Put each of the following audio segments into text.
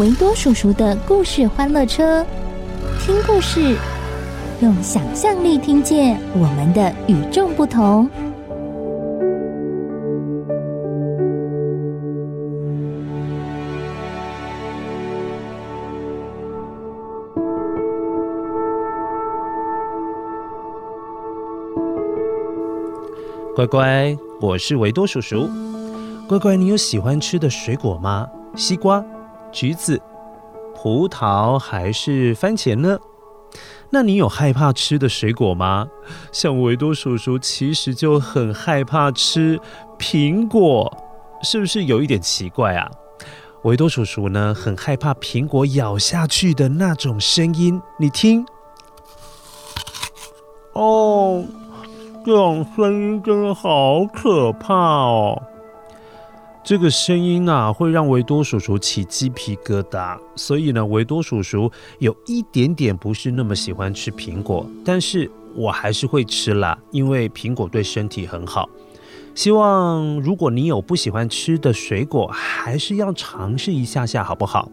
维多叔叔的故事欢乐车，听故事，用想象力听见我们的与众不同。乖乖，我是维多叔叔。乖乖，你有喜欢吃的水果吗？西瓜、橘子、葡萄还是番茄呢？那你有害怕吃的水果吗？像维多叔叔其实就很害怕吃苹果，是不是有一点奇怪啊？维多叔叔呢，很害怕苹果咬下去的那种声音，你听，哦。这种声音真的好可怕哦！这个声音啊，会让维多叔叔起鸡皮疙瘩。所以呢，维多叔叔有一点点不是那么喜欢吃苹果，但是我还是会吃啦，因为苹果对身体很好。希望如果你有不喜欢吃的水果，还是要尝试一下下，好不好？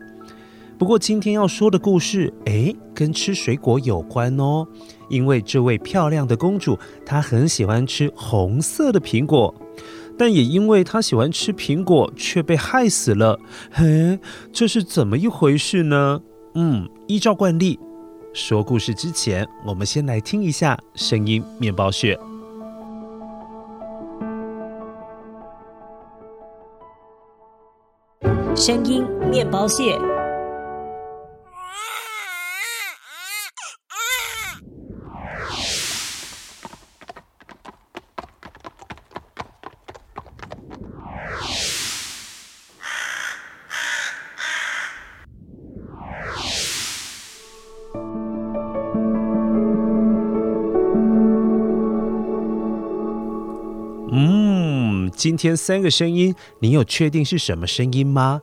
不过今天要说的故事，诶，跟吃水果有关哦。因为这位漂亮的公主，她很喜欢吃红色的苹果，但也因为他喜欢吃苹果，却被害死了。嘿，这是怎么一回事呢？嗯，依照惯例，说故事之前，我们先来听一下声音面包屑。声音面包屑。今天三个声音，你有确定是什么声音吗？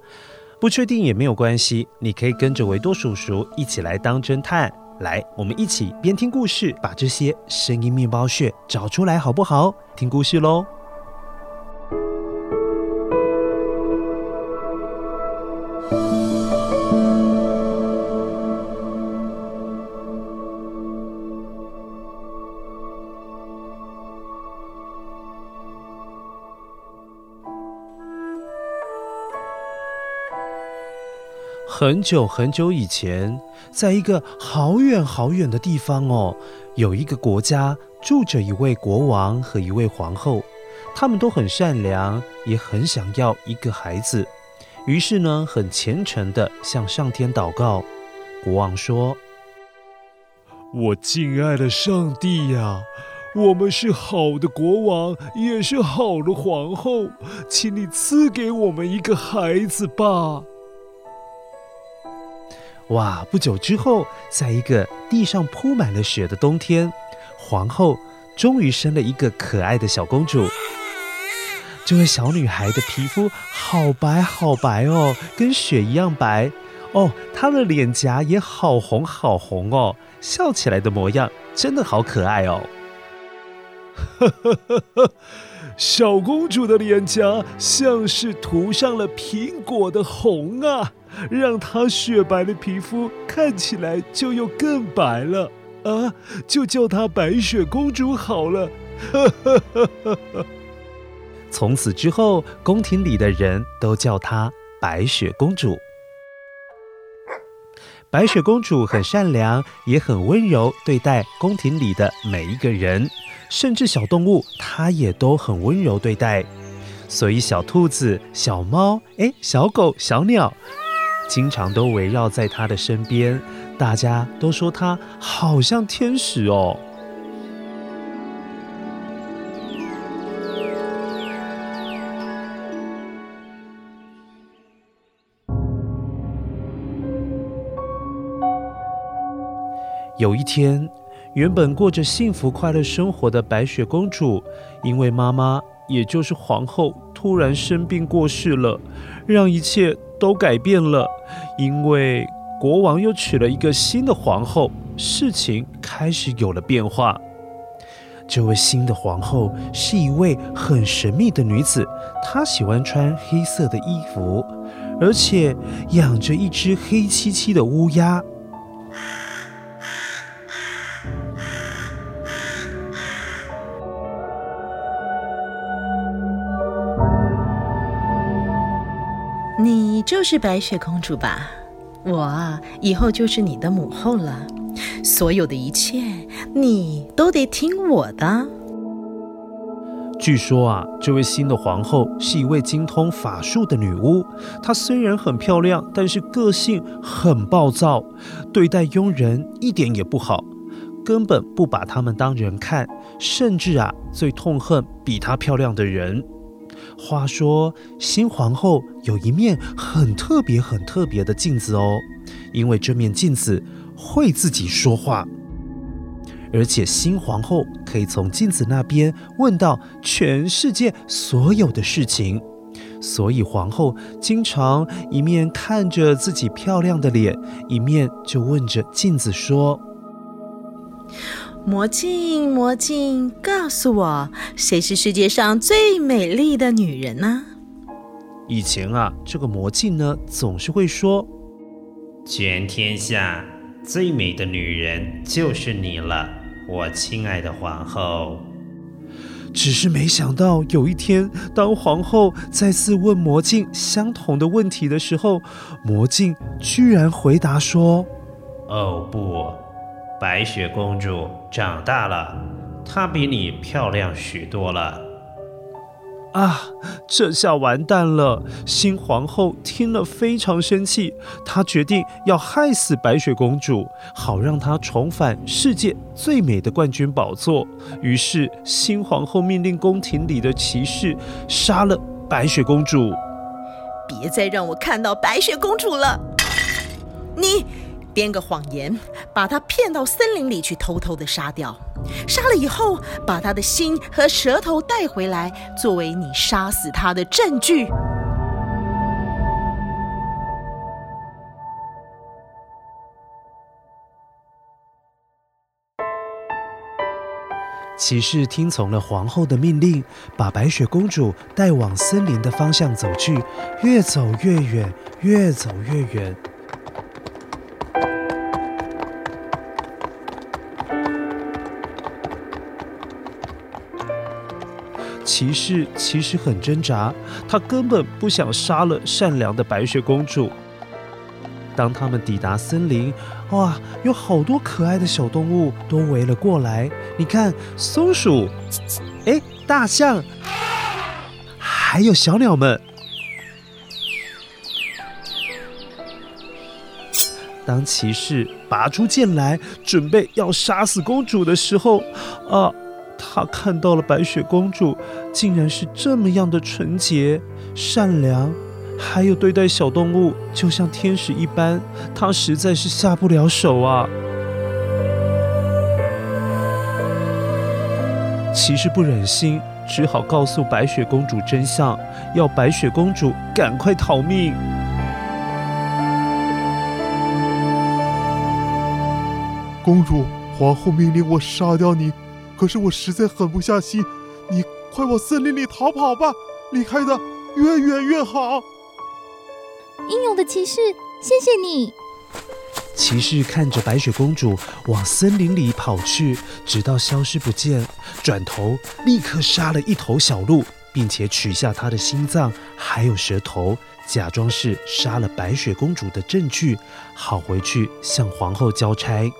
不确定也没有关系，你可以跟着维多叔叔一起来当侦探。来，我们一起边听故事，把这些声音面包屑找出来，好不好？听故事喽。很久很久以前，在一个好远好远的地方哦，有一个国家住着一位国王和一位皇后，他们都很善良，也很想要一个孩子。于是呢，很虔诚地向上天祷告。国王说：“我敬爱的上帝呀，我们是好的国王，也是好的皇后，请你赐给我们一个孩子吧。”哇！不久之后，在一个地上铺满了雪的冬天，皇后终于生了一个可爱的小公主。这位小女孩的皮肤好白好白哦，跟雪一样白哦。她的脸颊也好红好红哦，笑起来的模样真的好可爱哦。呵呵呵呵，小公主的脸颊像是涂上了苹果的红啊。让她雪白的皮肤看起来就又更白了啊！就叫她白雪公主好了。从此之后，宫廷里的人都叫她白雪公主。白雪公主很善良，也很温柔对待宫廷里的每一个人，甚至小动物她也都很温柔对待。所以小兔子、小猫、哎，小狗、小鸟，经常都围绕在她的身边，大家都说她好像天使哦。有一天，原本过着幸福快乐生活的白雪公主，因为妈妈，也就是皇后，突然生病过世了，让一切都改变了。因为国王又娶了一个新的皇后，事情开始有了变化。这位新的皇后是一位很神秘的女子，她喜欢穿黑色的衣服，而且养着一只黑漆漆的乌鸦。就是白雪公主吧？我啊，以后就是你的母后了。所有的一切，你都得听我的。据说啊，这位新的皇后是一位精通法术的女巫。她虽然很漂亮，但是个性很暴躁，对待佣人一点也不好，根本不把他们当人看，甚至啊，最痛恨比她漂亮的人。话说，新皇后有一面很特别、很特别的镜子哦，因为这面镜子会自己说话，而且新皇后可以从镜子那边问到全世界所有的事情，所以皇后经常一面看着自己漂亮的脸，一面就问着镜子说。魔镜，魔镜，告诉我，谁是世界上最美丽的女人呢？以前啊，这个魔镜呢，总是会说，全天下最美的女人就是你了，我亲爱的皇后。只是没想到，有一天，当皇后再次问魔镜相同的问题的时候，魔镜居然回答说：“哦，不。”白雪公主长大了，她比你漂亮许多了。啊，这下完蛋了！新皇后听了非常生气，她决定要害死白雪公主，好让她重返世界最美的冠军宝座。于是，新皇后命令宫廷里的骑士杀了白雪公主。别再让我看到白雪公主了！你。编个谎言，把她骗到森林里去，偷偷的杀掉。杀了以后，把她的心和舌头带回来，作为你杀死她的证据。骑士听从了皇后的命令，把白雪公主带往森林的方向走去。越走越远，越走越远。骑士其实很挣扎，他根本不想杀了善良的白雪公主。当他们抵达森林，哇，有好多可爱的小动物都围了过来。你看，松鼠，哎，大象，还有小鸟们。当骑士拔出剑来，准备要杀死公主的时候，啊！他看到了白雪公主，竟然是这么样的纯洁、善良，还有对待小动物就像天使一般，他实在是下不了手啊！骑士不忍心，只好告诉白雪公主真相，要白雪公主赶快逃命。公主，皇后命令我杀掉你。可是我实在狠不下心，你快往森林里逃跑吧，离开的越远越好。英勇的骑士，谢谢你。骑士看着白雪公主往森林里跑去，直到消失不见，转头立刻杀了一头小鹿，并且取下她的心脏还有舌头，假装是杀了白雪公主的证据，好回去向皇后交差。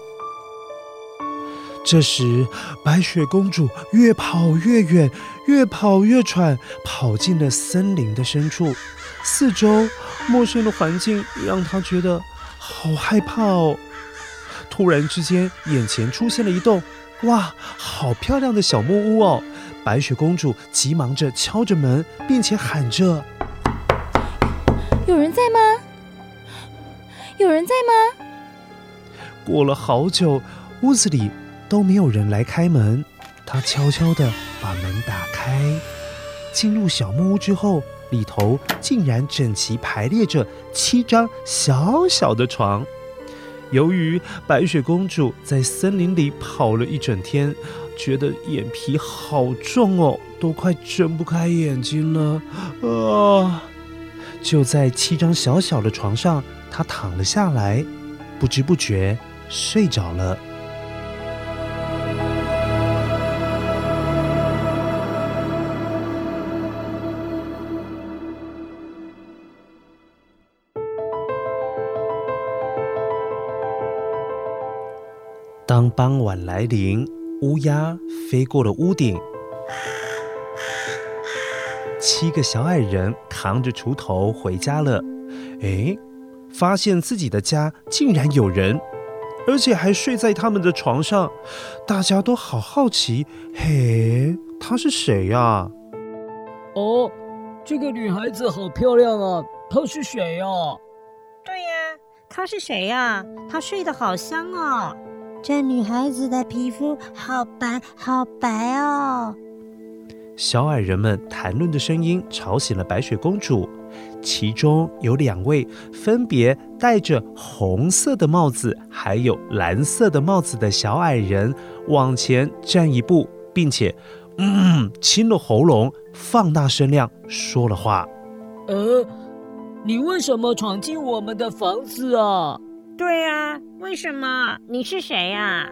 这时，白雪公主越跑越远，越跑越喘，跑进了森林的深处。四周陌生的环境让她觉得好害怕哦。突然之间，眼前出现了一栋哇，好漂亮的小木屋哦！白雪公主急忙着敲着门，并且喊着：“有人在吗？有人在吗？”过了好久，屋子里。都没有人来开门，他悄悄地把门打开，进入小木屋之后，里头竟然整齐排列着七张小小的床。由于白雪公主在森林里跑了一整天，觉得眼皮好重哦，都快睁不开眼睛了啊！就在七张小小的床上，她躺了下来，不知不觉睡着了。当傍晚来临，乌鸦飞过了屋顶，七个小矮人扛着锄头回家了。哎，发现自己的家竟然有人，而且还睡在他们的床上，大家都好好奇。嘿，她是谁呀？哦，这个女孩子好漂亮啊！她是谁呀？对呀，她是谁呀？她睡得好香哦。这女孩子的皮肤好白好白哦！小矮人们谈论的声音吵醒了白雪公主。其中有两位分别戴着红色的帽子，还有蓝色的帽子的小矮人往前站一步，并且嗯，清了喉咙，放大声量说了话：“呃，你为什么闯进我们的房子啊？”对呀，为什么？你是谁呀？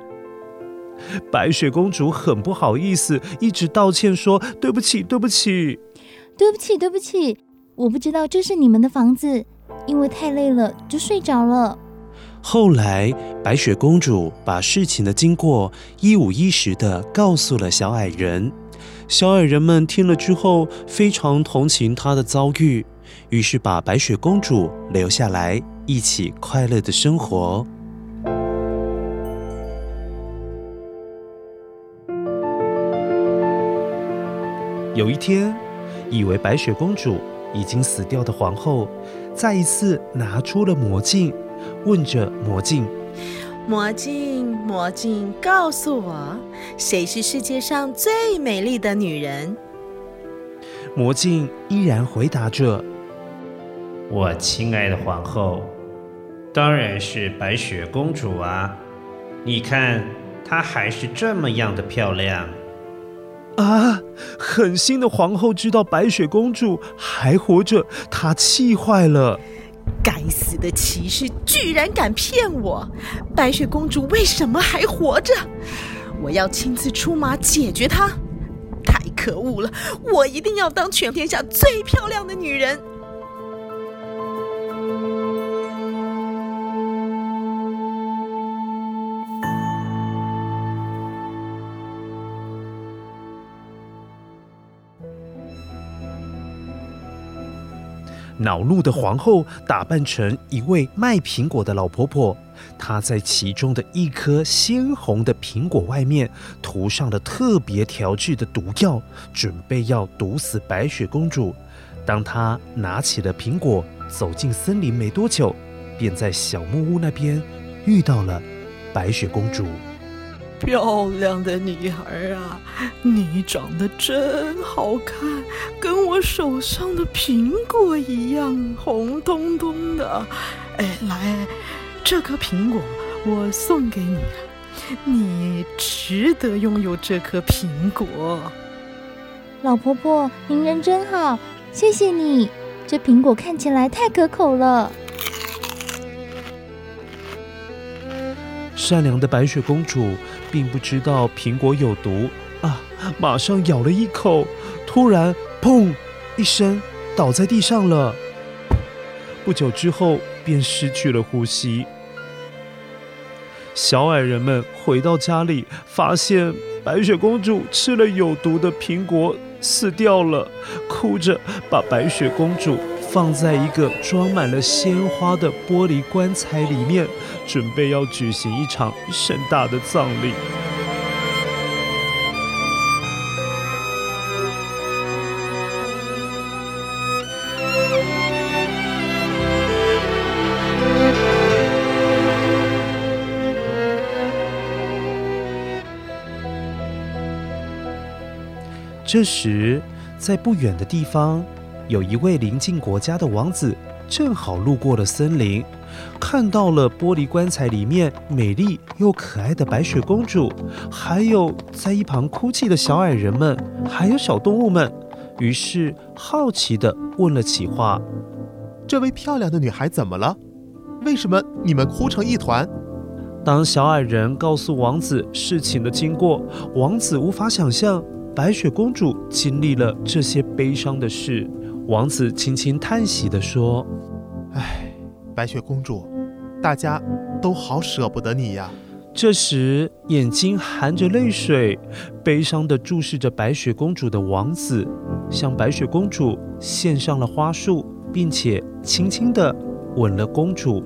白雪公主很不好意思，一直道歉说：“对不起，对不起，对不起，对不起，我不知道这是你们的房子，因为太累了就睡着了。”后来，白雪公主把事情的经过一五一十的告诉了小矮人。小矮人们听了之后，非常同情她的遭遇，于是把白雪公主留下来。一起快乐的生活。有一天，以为白雪公主已经死掉的皇后，再一次拿出了魔镜，问着魔镜：“魔镜，魔镜，告诉我，谁是世界上最美丽的女人？”魔镜依然回答着：“我亲爱的皇后。”当然是白雪公主啊！你看，她还是这么样的漂亮啊！狠心的皇后知道白雪公主还活着，她气坏了。该死的骑士居然敢骗我！白雪公主为什么还活着？我要亲自出马解决她！太可恶了！我一定要当全天下最漂亮的女人！恼怒的皇后打扮成一位卖苹果的老婆婆，她在其中的一颗鲜红的苹果外面涂上了特别调制的毒药，准备要毒死白雪公主。当她拿起了苹果，走进森林没多久，便在小木屋那边遇到了白雪公主。漂亮的女孩啊，你长得真好看，跟我手上的苹果一样红彤彤的。哎，来，这颗苹果我送给你，你值得拥有这颗苹果。老婆婆，您人真好，谢谢你。这苹果看起来太可口了。善良的白雪公主并不知道苹果有毒啊，马上咬了一口，突然，砰一声倒在地上了。不久之后，便失去了呼吸。小矮人们回到家里，发现白雪公主吃了有毒的苹果，死掉了，哭着把白雪公主放在一个装满了鲜花的玻璃棺材里面，准备要举行一场盛大的葬礼。这时，在不远的地方，有一位邻近国家的王子，正好路过了森林，看到了玻璃棺材里面美丽又可爱的白雪公主，还有在一旁哭泣的小矮人们，还有小动物们，于是好奇地问了起话：“这位漂亮的女孩怎么了？为什么你们哭成一团？”当小矮人告诉王子事情的经过，王子无法想象。白雪公主经历了这些悲伤的事，王子轻轻叹息地说：“唉，白雪公主，大家都好舍不得你呀。”这时，眼睛含着泪水、悲伤地注视着白雪公主的王子，向白雪公主献上了花束，并且轻轻地吻了公主。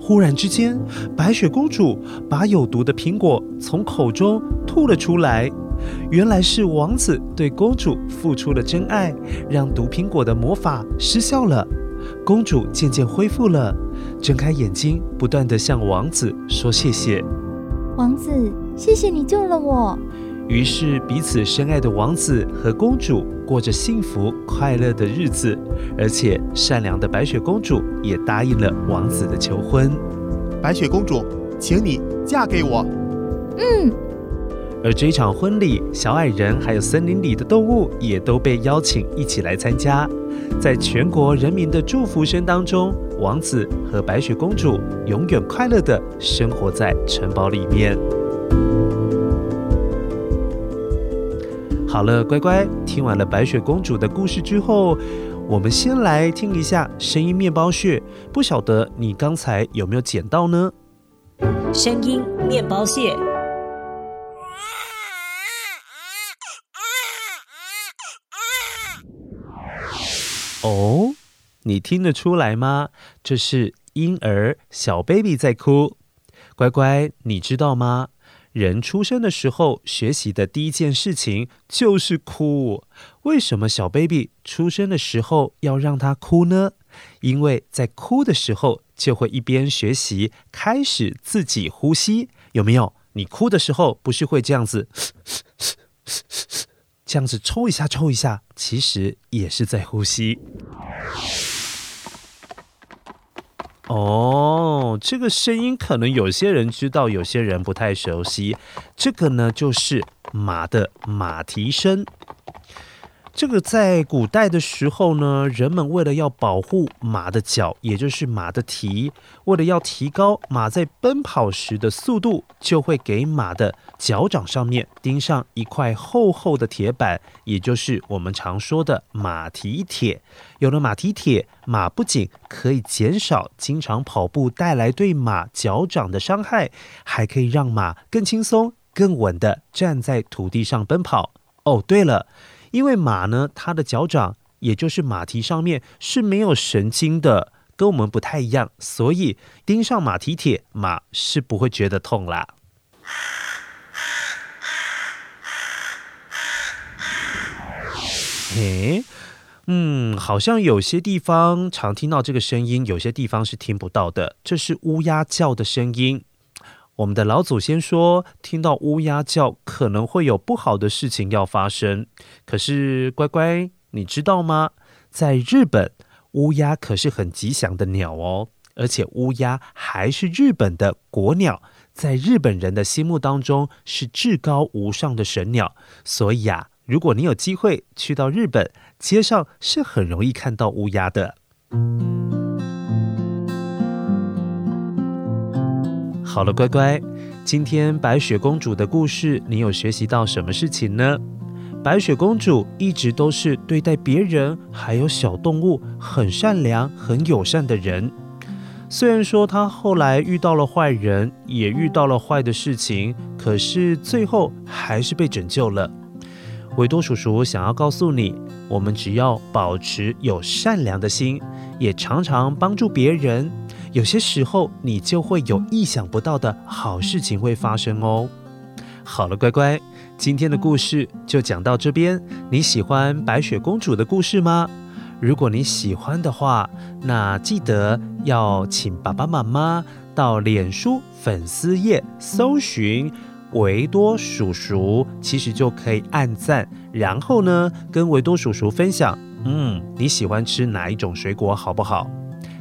忽然之间，白雪公主把有毒的苹果从口中吐了出来。原来是王子对公主付出了真爱，让毒苹果的魔法失效了。公主渐渐恢复了，睁开眼睛，不断地向王子说谢谢。王子，谢谢你救了我。于是彼此深爱的王子和公主过着幸福快乐的日子，而且善良的白雪公主也答应了王子的求婚。白雪公主，请你嫁给我。嗯。而这场婚礼，小矮人还有森林里的动物也都被邀请一起来参加。在全国人民的祝福声当中，王子和白雪公主永远快乐地生活在城堡里面。好了，乖乖，听完了白雪公主的故事之后，我们先来听一下声音面包屑。不晓得你刚才有没有捡到呢？声音面包屑。你听得出来吗？这是婴儿小 baby 在哭。乖乖，你知道吗？人出生的时候学习的第一件事情就是哭。为什么小 baby 出生的时候要让他哭呢？因为在哭的时候就会一边学习开始自己呼吸。有没有？你哭的时候不是会这样子？这样子抽一下，抽一下，其实也是在呼吸。哦，这个声音可能有些人知道，有些人不太熟悉。这个呢，就是马的马蹄声。这个在古代的时候呢，人们为了要保护马的脚，也就是马的蹄，为了要提高马在奔跑时的速度，就会给马的脚掌上面钉上一块厚厚的铁板，也就是我们常说的马蹄铁。有了马蹄铁，马不仅可以减少经常跑步带来对马脚掌的伤害，还可以让马更轻松、更稳地站在土地上奔跑。哦，对了。因为马呢，它的脚掌，也就是马蹄上面是没有神经的，跟我们不太一样，所以钉上马蹄铁，马是不会觉得痛啦。诶，嗯，好像有些地方常听到这个声音，有些地方是听不到的。这是乌鸦叫的声音。我们的老祖先说，听到乌鸦叫，可能会有不好的事情要发生。可是，乖乖，你知道吗？在日本，乌鸦可是很吉祥的鸟哦，而且乌鸦还是日本的国鸟，在日本人的心目当中是至高无上的神鸟。所以啊，如果你有机会去到日本，街上是很容易看到乌鸦的。好了，乖乖，今天白雪公主的故事，你有学习到什么事情呢？白雪公主一直都是对待别人还有小动物很善良、很友善的人。虽然说她后来遇到了坏人，也遇到了坏的事情，可是最后还是被拯救了。维多叔叔想要告诉你，我们只要保持有善良的心，也常常帮助别人，有些时候你就会有意想不到的好事情会发生哦。好了，乖乖，今天的故事就讲到这边。你喜欢白雪公主的故事吗？如果你喜欢的话，那记得要请爸爸妈妈到脸书粉丝页搜寻维多叔叔，其实就可以按赞，然后呢，跟维多叔叔分享，嗯，你喜欢吃哪一种水果，好不好？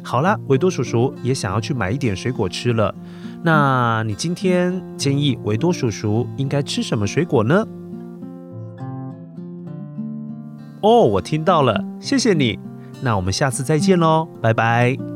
好啦，维多叔叔也想要去买一点水果吃了。那你今天建议维多叔叔应该吃什么水果呢？哦，我听到了，谢谢你。那我们下次再见喽，拜拜。